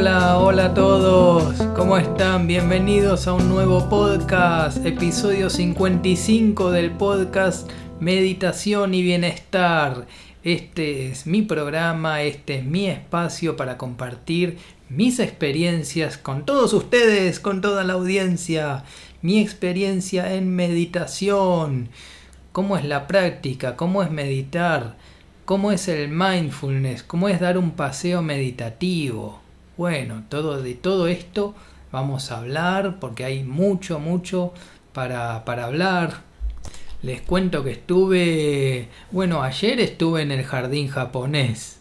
Hola, hola a todos. ¿Cómo están? Bienvenidos a un nuevo podcast, episodio 55 del podcast Meditación y Bienestar. Este es mi programa, este es mi espacio para compartir mis experiencias con todos ustedes, con toda la audiencia, mi experiencia en meditación, cómo es la práctica, cómo es meditar, cómo es el mindfulness, cómo es dar un paseo meditativo. Bueno, todo de todo esto vamos a hablar porque hay mucho, mucho para, para hablar. Les cuento que estuve, bueno, ayer estuve en el jardín japonés.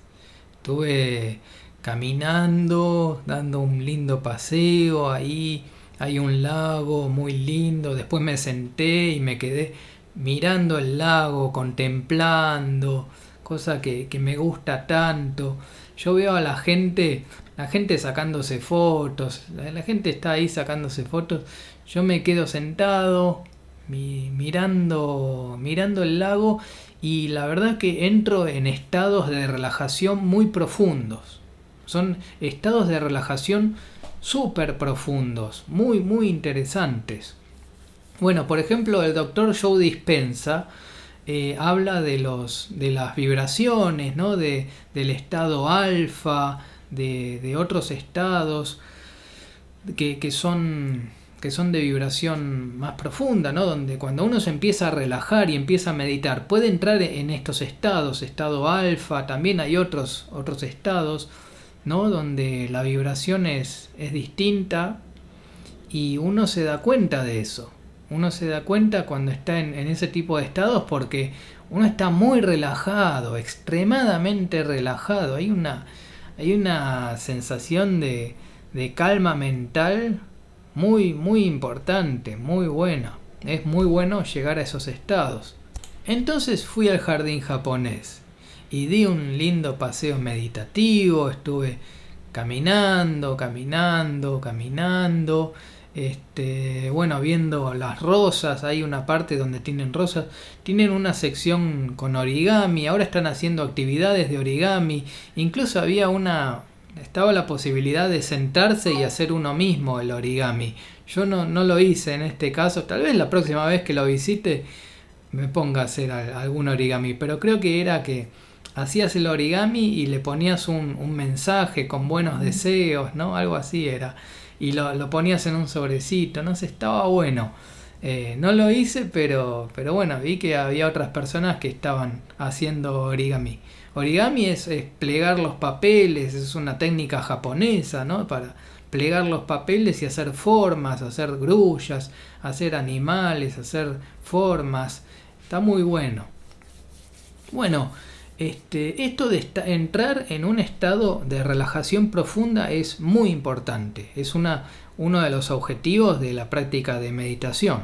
Estuve caminando, dando un lindo paseo, ahí hay un lago muy lindo, después me senté y me quedé mirando el lago, contemplando, cosa que, que me gusta tanto. Yo veo a la gente, la gente sacándose fotos, la, gente está ahí sacándose fotos, yo me quedo sentado mirando, mirando el lago y la verdad que entro en estados de relajación muy profundos. Son estados de relajación súper profundos, muy, muy interesantes. Bueno, por ejemplo, el doctor Joe Dispensa eh, habla de, los, de las vibraciones, ¿no? de, del estado alfa, de, otros estados que, que, son, que son de vibración más profunda, ¿no? donde cuando uno se empieza a relajar y empieza a meditar, puede entrar en estos estados, estado alfa, también hay otros, otros estados, ¿no? donde la vibración es, es distinta y uno se da cuenta de eso. Uno se da cuenta cuando está en, ese tipo de estados porque uno está muy relajado, extremadamente relajado. Hay una, hay una sensación de, de calma mental muy, muy importante, muy buena. Es muy bueno llegar a esos estados. Entonces fui al jardín japonés y di un lindo paseo meditativo, estuve caminando, caminando, caminando este, bueno, viendo las rosas, hay una parte donde tienen rosas, tienen una sección con origami, ahora están haciendo actividades de origami, incluso había una, estaba la posibilidad de sentarse y hacer uno mismo el origami. Yo no, no lo hice en este caso, tal vez la próxima vez que lo visite me ponga a hacer algún origami, pero creo que era que hacías el origami y le ponías un, un mensaje con buenos deseos, ¿no? Algo así era y lo, ponías en un sobrecito, no sé, estaba bueno. Eh, no lo hice, pero, pero bueno, vi que había otras personas que estaban haciendo origami. Origami es, plegar los papeles, es una técnica japonesa, ¿no? Para plegar los papeles y hacer formas, hacer grullas, hacer animales, hacer formas. Está muy bueno. Bueno, este, esto de entrar en un estado de relajación profunda es muy importante, es una, uno de los objetivos de la práctica de meditación.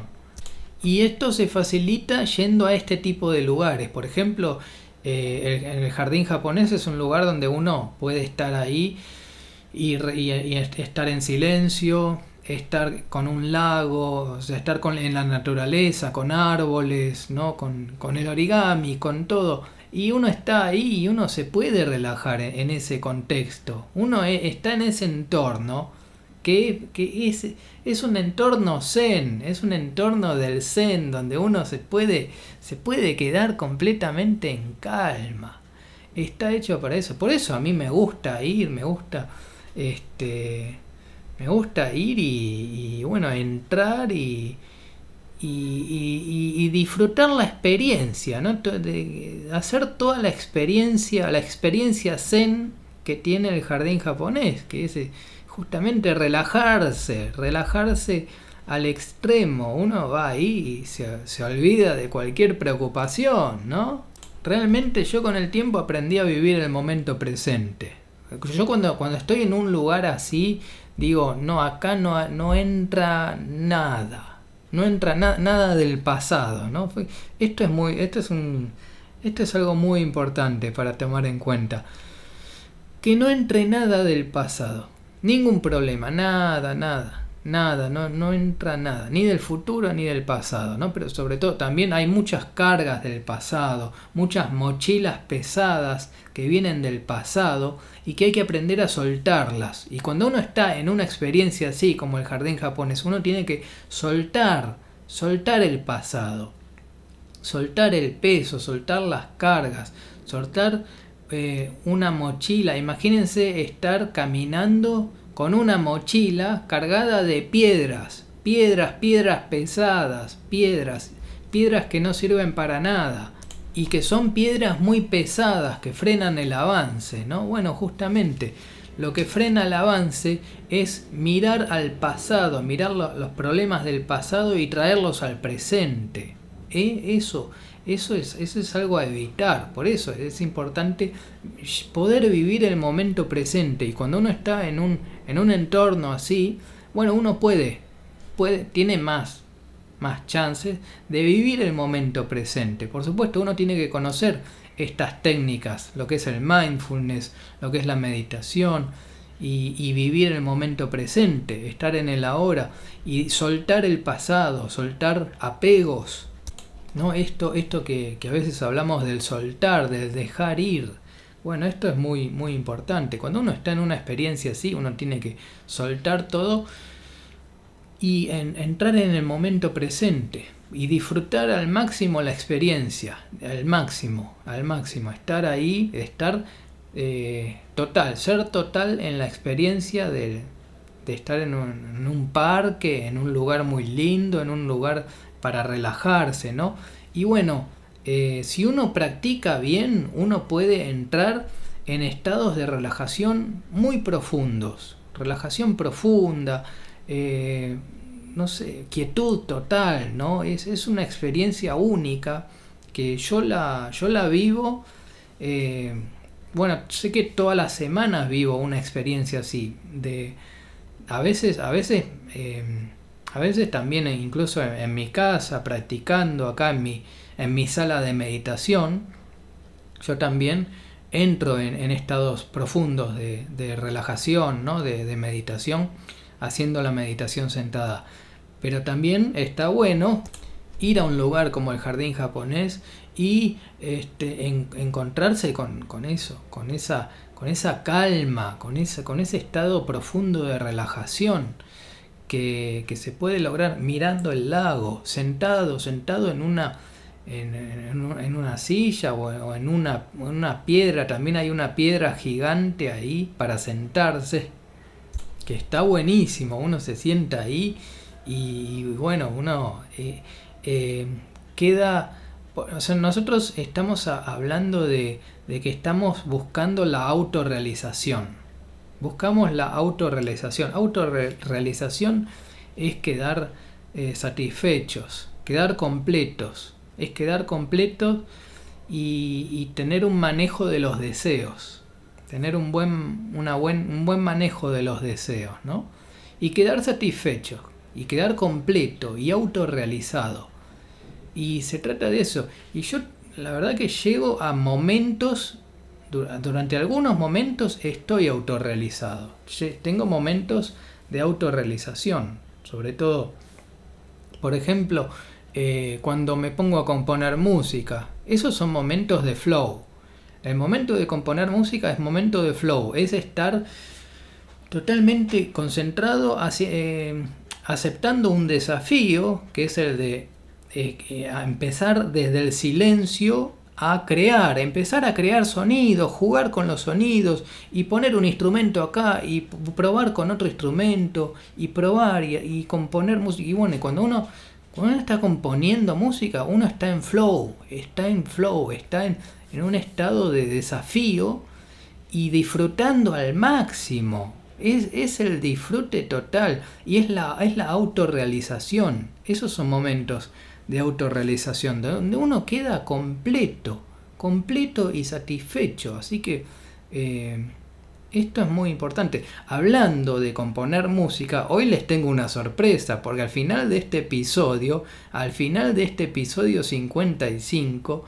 Y esto se facilita yendo a este tipo de lugares. Por ejemplo, eh, el, jardín japonés es un lugar donde uno puede estar ahí y, estar en silencio, estar con un lago, estar con, en la naturaleza, con árboles, ¿no? con, con el origami, con todo y uno está ahí y uno se puede relajar en, ese contexto. Uno e, está en ese entorno que, es, es, un entorno zen, es un entorno del zen donde uno se puede, se puede quedar completamente en calma. Está hecho para eso. Por eso a mí me gusta ir, me gusta este me gusta ir y bueno, entrar y, y, disfrutar la experiencia, ¿no? De hacer toda la experiencia, la experiencia zen que tiene el jardín japonés, que es eh, justamente relajarse, relajarse al extremo. Uno va ahí y se, se olvida de cualquier preocupación, ¿no? Realmente yo con el tiempo aprendí a vivir el momento presente. Yo cuando, cuando estoy en un lugar así, digo, no, acá no, no entra nada no entra nada del pasado, ¿no? Esto es muy, esto es un, esto es algo muy importante para tomar en cuenta. Que no entre nada del pasado, ningún problema, nada, nada, nada, no, no entra nada, ni del futuro ni del pasado, ¿no? Pero sobre todo también hay muchas cargas del pasado, muchas mochilas pesadas que vienen del pasado y que hay que aprender a soltarlas. Y cuando uno está en una experiencia así como el jardín japonés, uno tiene que soltar, soltar el pasado, soltar el peso, soltar las cargas, soltar eh, una mochila. Imagínense estar caminando con una mochila cargada de piedras, piedras, piedras pesadas, piedras, piedras que no sirven para nada y que son piedras muy pesadas que frenan el avance, ¿no? Bueno, justamente lo que frena el avance es mirar al pasado, mirar los problemas del pasado y traerlos al presente. ¿eh? Eso, eso es, eso es algo a evitar, por eso es importante poder vivir el momento presente y cuando uno está en un, en un entorno así, bueno, uno puede, puede, tiene más, más chances de vivir el momento presente. Por supuesto, uno tiene que conocer estas técnicas, lo que es el mindfulness, lo que es la meditación, y, y, vivir el momento presente, estar en el ahora y soltar el pasado, soltar apegos. ¿No? Esto, esto que, que a veces hablamos del soltar, del dejar ir. Bueno, esto es muy, muy importante. Cuando uno está en una experiencia así, uno tiene que soltar todo y entrar en el momento presente y disfrutar al máximo la experiencia, al máximo, al máximo, estar ahí, estar eh, total, ser total en la experiencia de, de estar en un, en un, parque, en un lugar muy lindo, en un lugar para relajarse, ¿no? Y bueno, eh, si uno practica bien, uno puede entrar en estados de relajación muy profundos. Relajación profunda, eh, no sé, quietud total, ¿no? Es, es, una experiencia única que yo la, yo la vivo. Eh, bueno, sé que todas las semanas vivo una experiencia así. De, a veces, a veces, a veces también incluso en, en mi casa, practicando acá en mi, en mi sala de meditación, yo también entro en, estados profundos de, relajación, ¿no? de, meditación, haciendo la meditación sentada. Pero también está bueno ir a un lugar como el jardín japonés y este, encontrarse con, eso, con esa, con esa calma, con, esa, con ese estado profundo de relajación que, se puede lograr mirando el lago, sentado, sentado en una en, una silla o, en una, una piedra. También hay una piedra gigante ahí para sentarse. Que está buenísimo. Uno se sienta ahí y, bueno, uno eh, eh, queda... nosotros estamos hablando de, que estamos buscando la autorrealización. Buscamos la autorrealización. Autorrealización es quedar eh, satisfechos, quedar completos es quedar completo y, tener un manejo de los deseos, tener un buen, una buen, un buen manejo de los deseos, ¿no? Y quedar satisfecho, y quedar completo y autorrealizado. Y se trata de eso. Y yo la verdad que llego a momentos, durante algunos momentos estoy autorrealizado. Tengo momentos de autorrealización, sobre todo, por ejemplo, eh, cuando me pongo a componer música. Esos son momentos de flow. El momento de componer música es momento de flow, es estar totalmente concentrado, eh, aceptando un desafío, que es el de eh, empezar desde el silencio a crear, empezar a crear sonidos, jugar con los sonidos y poner un instrumento acá y probar con otro instrumento y probar y, componer música. Y bueno, cuando uno cuando uno está componiendo música, uno está en flow, está en flow, está en, un estado de desafío y disfrutando al máximo. Es, el disfrute total y es la, es la autorrealización. Esos son momentos de autorrealización, donde uno queda completo, completo y satisfecho. Así que eh, esto es muy importante. Hablando de componer música, hoy les tengo una sorpresa, porque al final de este episodio, al final de este episodio 55,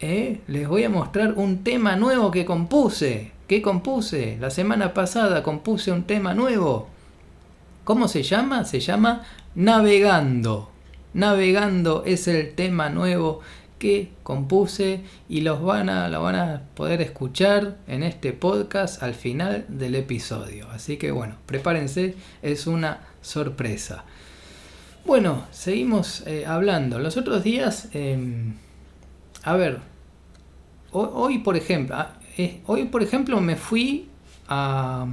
eh, les voy a mostrar un tema nuevo que compuse. ¿Qué compuse? La semana pasada compuse un tema nuevo. ¿Cómo se llama? Se llama Navegando. Navegando es el tema nuevo que compuse y los van a, lo van a poder escuchar en este podcast al final del episodio. Así que bueno, prepárense, es una sorpresa. Bueno, seguimos eh, hablando. Los otros días, em, a ver, hoy, por ejemplo, ah, eh, hoy por ejemplo me fui a,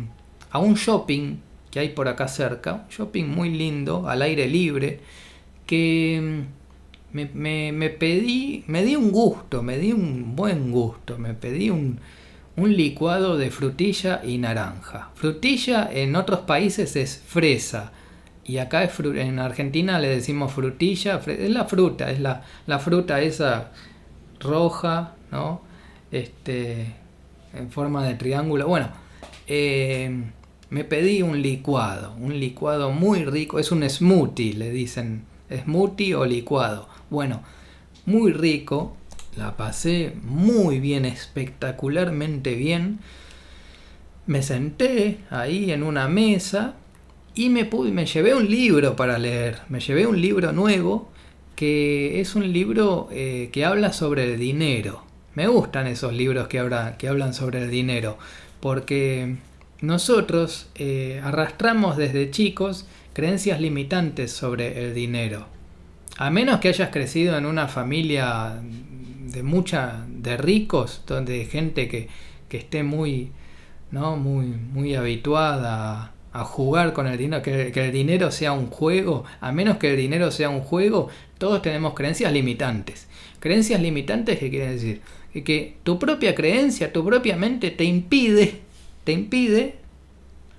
a un shopping que hay por acá cerca, un shopping muy lindo, al aire libre, que mm, me, pedí, me di un gusto, me di un buen gusto, me pedí un, un licuado de frutilla y naranja. Frutilla en otros países es fresa. Y acá en Argentina le decimos frutilla, es la fruta, es la, la fruta esa roja, ¿no? Este, en forma de triángulo. Bueno, eh, me pedí un licuado, un licuado muy rico, es un smoothie, le dicen, smoothie o licuado. Bueno, muy rico, la pasé muy bien, espectacularmente bien. Me senté ahí en una mesa y me, pude, me llevé un libro para leer, me llevé un libro nuevo que es un libro eh, que habla sobre el dinero. Me gustan esos libros que, que hablan sobre el dinero porque nosotros eh, arrastramos desde chicos creencias limitantes sobre el dinero. A menos que hayas crecido en una familia de mucha, de ricos, donde gente que, que esté muy, ¿no? muy, muy habituada a, jugar con el dinero, que, que, el dinero sea un juego, a menos que el dinero sea un juego, todos tenemos creencias limitantes. Creencias limitantes, ¿qué quiere decir? Que tu propia creencia, tu propia mente te impide te impide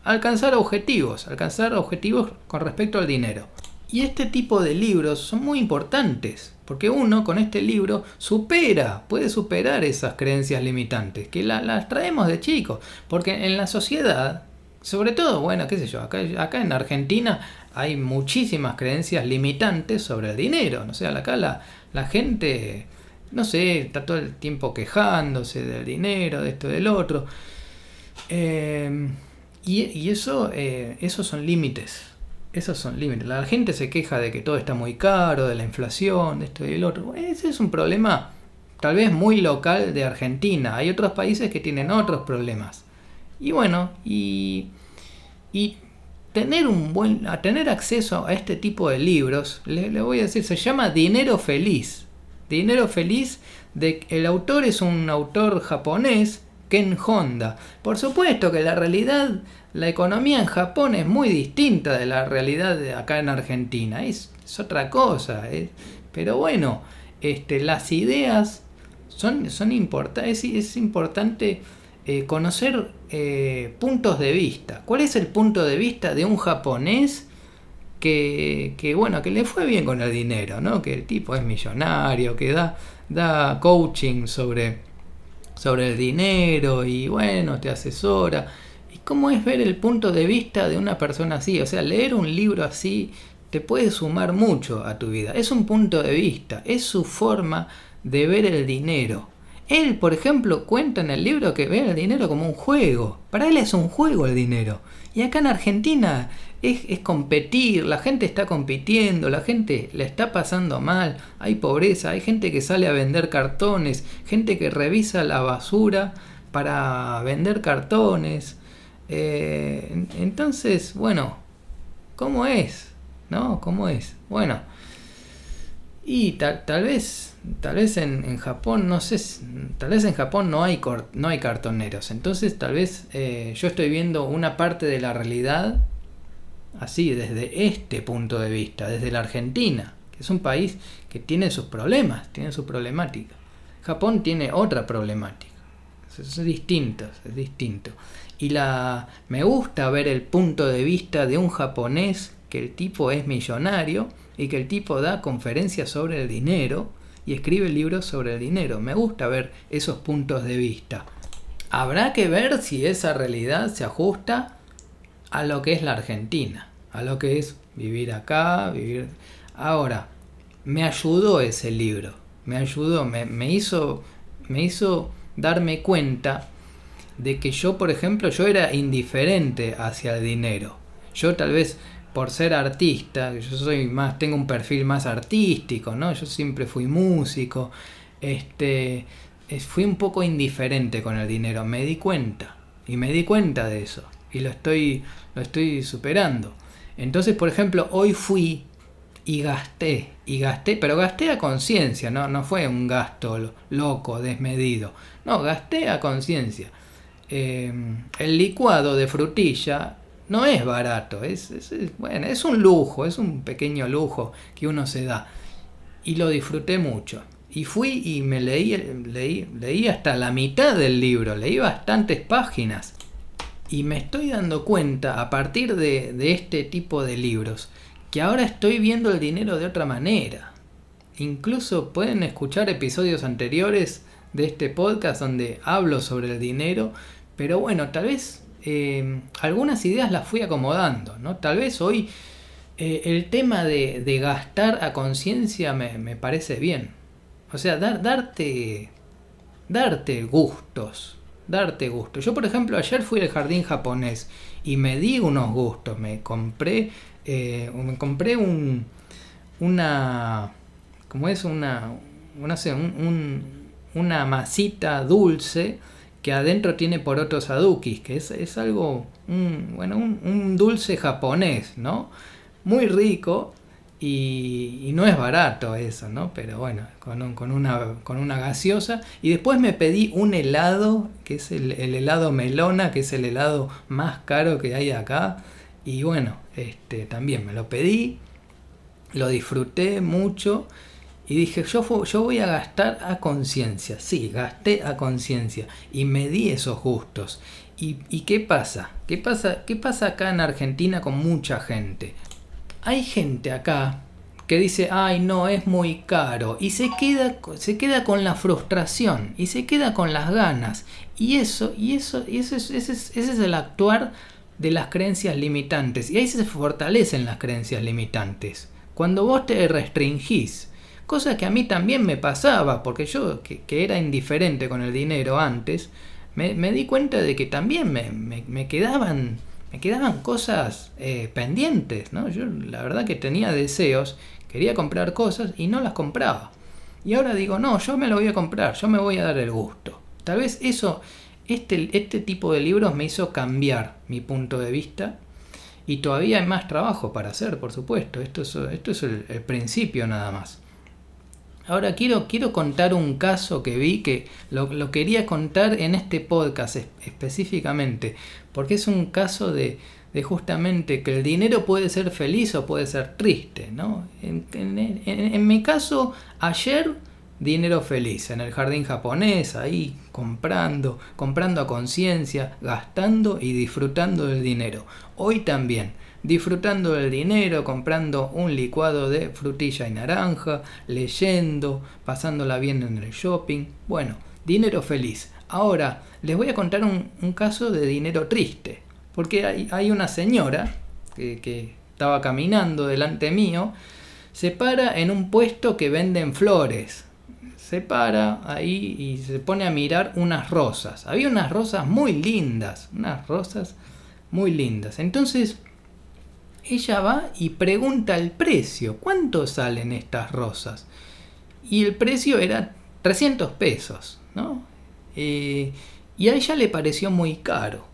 alcanzar objetivos, alcanzar objetivos con respecto al dinero. Y este tipo de libros son muy importantes, porque uno con este libro supera, puede superar esas creencias limitantes, que las traemos de chicos, porque en la sociedad, sobre todo, bueno, qué sé yo, acá, en Argentina hay muchísimas creencias limitantes sobre el dinero, o sea, acá la, la gente, no sé, está todo el tiempo quejándose del dinero, de esto, del otro. Y, eso, eh, esos son límites. Esos son límites. La gente se queja de que todo está muy caro, de la inflación, de esto y el otro. Ese es un problema tal vez muy local de Argentina. Hay otros países que tienen otros problemas. Y bueno, y, y tener un buen, a tener acceso a este tipo de libros, le, voy a decir, se llama Dinero Feliz. Dinero Feliz, de, el autor es un autor japonés Ken Honda. Por supuesto que la realidad, la economía en Japón es muy distinta de la realidad de acá en Argentina. Es, otra cosa. pero bueno, este, las ideas son, son importantes. Es, importante eh, conocer eh, puntos de vista. ¿Cuál es el punto de vista de un japonés? Que, que, bueno, que le fue bien con el dinero, ¿no? Que el tipo es millonario, que da, da coaching sobre sobre el dinero y bueno, te asesora. ¿Y cómo es ver el punto de vista de una persona así? O sea, leer un libro así te puede sumar mucho a tu vida. Es un punto de vista, es su forma de ver el dinero. Él, por ejemplo, cuenta en el libro que ve el dinero como un juego. Para él es un juego el dinero. Y acá en Argentina es, competir, la gente está compitiendo, la gente le está pasando mal, hay pobreza, hay gente que sale a vender cartones, gente que revisa la basura para vender cartones. Eh, entonces, bueno, ¿cómo es? ¿No? ¿Cómo es? Bueno, y tal, tal vez, tal vez en, Japón, no sé, tal vez en Japón no hay, no hay cartoneros. Entonces tal vez eh, yo estoy viendo una parte de la realidad así, desde este punto de vista, desde la Argentina, que es un país que tiene sus problemas, tiene su problemática. Japón tiene otra problemática. Es, distinto, es distinto. Y la me gusta ver el punto de vista de un japonés que el tipo es millonario y que el tipo da conferencias sobre el dinero y escribe libros sobre el dinero. Me gusta ver esos puntos de vista. Habrá que ver si esa realidad se ajusta a lo que es la Argentina, a lo que es vivir acá, vivir... Ahora, me ayudó ese libro, me ayudó, me, hizo, me hizo darme cuenta de que yo, por ejemplo, yo era indiferente hacia el dinero. Yo tal vez por ser artista, yo soy más, tengo un perfil más artístico, ¿no? Yo siempre fui músico, este, fui un poco indiferente con el dinero, me di cuenta, y me di cuenta de eso, y lo estoy, lo estoy superando. Entonces, por ejemplo, hoy fui y gasté, y gasté, pero gasté a conciencia, ¿no? no fue un gasto loco, desmedido, no, gasté a conciencia. Em, el licuado de frutilla no es barato, es, bueno, es un lujo, es un pequeño lujo que uno se da. Y lo disfruté mucho. Y fui y me leí, leí, leí hasta la mitad del libro, leí bastantes páginas. Y me estoy dando cuenta a partir de, de este tipo de libros que ahora estoy viendo el dinero de otra manera. Incluso pueden escuchar episodios anteriores de este podcast donde hablo sobre el dinero, pero bueno, tal vez eh, algunas ideas las fui acomodando, ¿no? Tal vez hoy eh, el tema de, gastar a conciencia me, parece bien. O sea, dar, darte, darte gustos, darte gustos. Yo, por ejemplo, ayer fui al jardín japonés y me di unos gustos. Me compré, eh, me compré un, una, ¿cómo es? Una, no sé, una masita dulce que adentro tiene por otros adukis, que es, algo, un, bueno, un, dulce japonés, ¿no? Muy rico y, no es barato eso, ¿no? Pero bueno, con, con, una, con una gaseosa. Y después me pedí un helado, que es el, el, helado melona, que es el helado más caro que hay acá. Y bueno, este, también me lo pedí, lo disfruté mucho. Y dije, yo, yo voy a gastar a conciencia. Sí, gasté a conciencia. Y me di esos gustos. ¿Y, qué pasa? ¿Qué pasa? ¿Qué pasa acá en Argentina con mucha gente? Hay gente acá que dice, ay no, es muy caro. Y se queda, se queda con la frustración. Y se queda con las ganas. Y eso, y eso, y eso ese, es, ese es el actuar de las creencias limitantes. Y ahí se fortalecen las creencias limitantes. Cuando vos te restringís Cosa que a mí también me pasaba, porque yo, que, era indiferente con el dinero antes, me, di cuenta de que también me, quedaban, me quedaban cosas eh, pendientes, ¿no? Yo la verdad que tenía deseos, quería comprar cosas y no las compraba. Y ahora digo, no, yo me lo voy a comprar, yo me voy a dar el gusto. Tal vez eso, este, este tipo de libros me hizo cambiar mi punto de vista y todavía hay más trabajo para hacer, por supuesto. Esto es, esto es el principio nada más. Ahora quiero, quiero contar un caso que vi que lo, quería contar en este podcast específicamente, porque es un caso de, justamente que el dinero puede ser feliz o puede ser triste. ¿no? En, mi caso, ayer dinero feliz en el jardín japonés, ahí comprando, comprando a conciencia, gastando y disfrutando del dinero. Hoy también disfrutando del dinero, comprando un licuado de frutilla y naranja, leyendo, pasándola bien en el shopping. Bueno, dinero feliz. Ahora, les voy a contar un, caso de dinero triste. Porque hay, una señora que, que estaba caminando delante mío, se para en un puesto que venden flores. Se para ahí y se pone a mirar unas rosas. Había unas rosas muy lindas, unas rosas muy lindas. Entonces ella va y pregunta el precio. ¿Cuánto salen estas rosas? Y el precio era 300 pesos, ¿no? Eh, y a ella le pareció muy caro.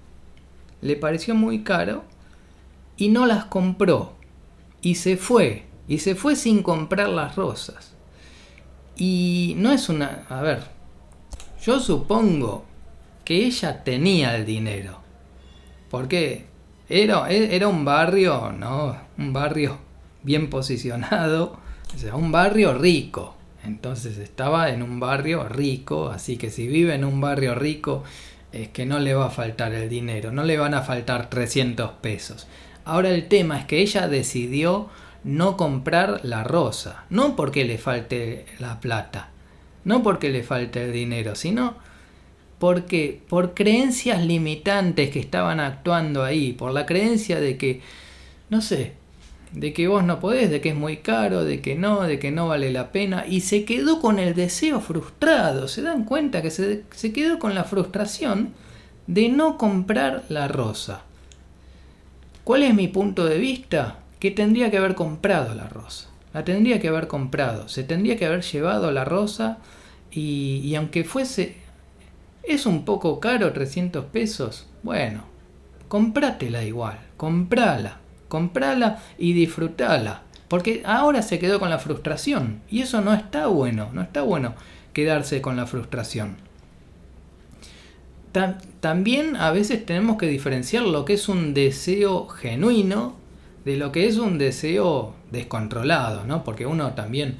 Le pareció muy caro y no las compró. Y se fue. Y se fue sin comprar las rosas. Y no es una... A ver, yo supongo que ella tenía el dinero. ¿Por qué? Era, era un barrio, ¿no? Un barrio bien posicionado, o sea, un barrio rico. Entonces estaba en un barrio rico, así que si vive en un barrio rico, es que no le va a faltar el dinero, no le van a faltar 300 pesos. Ahora el tema es que ella decidió no comprar la rosa, no porque le falte la plata, no porque le falte el dinero, sino porque por creencias limitantes que estaban actuando ahí, por la creencia de que, no sé, de que vos no podés, de que es muy caro, de que no, de que no vale la pena, y se quedó con el deseo frustrado, se dan cuenta que se, se quedó con la frustración de no comprar la rosa. ¿Cuál es mi punto de vista? que tendría que haber comprado la rosa. La tendría que haber comprado. Se tendría que haber llevado la rosa y, y aunque fuese... Es un poco caro, 300 pesos. Bueno, comprátela igual. Comprala. Comprala y disfrutala. Porque ahora se quedó con la frustración. Y eso no está bueno. No está bueno quedarse con la frustración. también a veces tenemos que diferenciar lo que es un deseo genuino de lo que es un deseo descontrolado, ¿no? Porque uno también,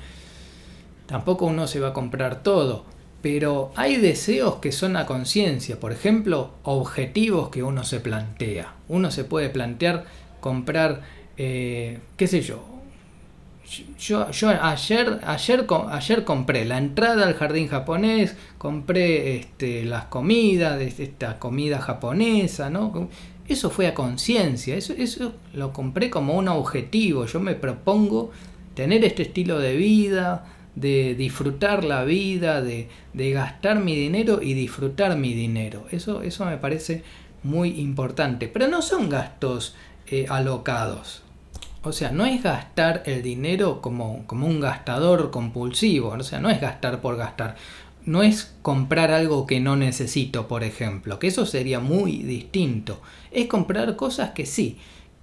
tampoco uno se va a comprar todo, pero hay deseos que son a conciencia, por ejemplo, objetivos que uno se plantea. Uno se puede plantear comprar, eh, qué sé yo, yo, yo ayer, ayer, ayer compré la entrada al jardín japonés, compré este, las comidas, esta comida japonesa, ¿no? Eso fue a conciencia, eso, eso lo compré como un objetivo. Yo me propongo tener este estilo de vida, de disfrutar la vida, de, de gastar mi dinero y disfrutar mi dinero. Eso, eso me parece muy importante. Pero no son gastos eh, alocados. O sea, no es gastar el dinero como, como un gastador compulsivo. O sea, no es gastar por gastar no es comprar algo que no necesito, por ejemplo, que eso sería muy distinto. Es comprar cosas que sí,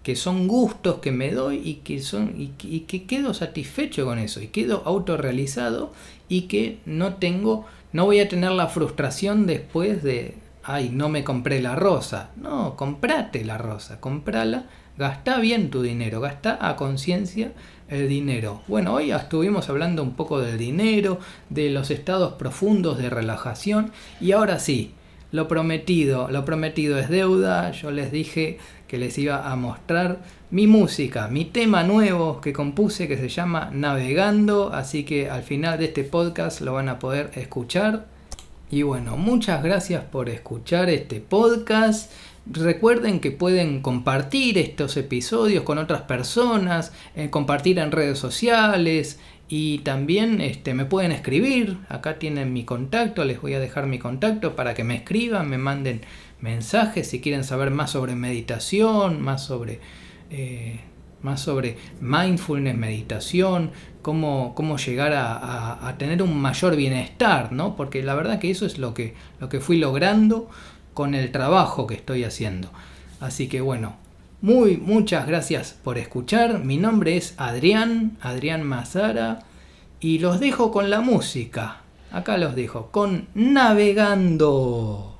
que son gustos que me doy y que son y, que quedo satisfecho con eso y quedo autorrealizado y que no tengo no voy a tener la frustración después de ay, no me compré la rosa. No, comprate la rosa, comprala, gasta bien tu dinero, gasta a conciencia el dinero. Bueno, hoy estuvimos hablando un poco del dinero, de los estados profundos de relajación y ahora sí, lo prometido, lo prometido es deuda. Yo les dije que les iba a mostrar mi música, mi tema nuevo que compuse que se llama Navegando, así que al final de este podcast lo van a poder escuchar. Y bueno, muchas gracias por escuchar este podcast. Recuerden que pueden compartir estos episodios con otras personas, eh, compartir en redes sociales y también este, me pueden escribir. Acá tienen mi contacto, les voy a dejar mi contacto para que me escriban, me manden mensajes si quieren saber más sobre meditación, más sobre, eh, más sobre mindfulness, meditación, cómo, cómo llegar a, tener un mayor bienestar, ¿no? Porque la verdad que eso es lo que, lo que fui logrando con el trabajo que estoy haciendo. Así que bueno, muy muchas gracias por escuchar. Mi nombre es Adrián, Adrián Mazara, y los dejo con la música. Acá los dejo con Navegando.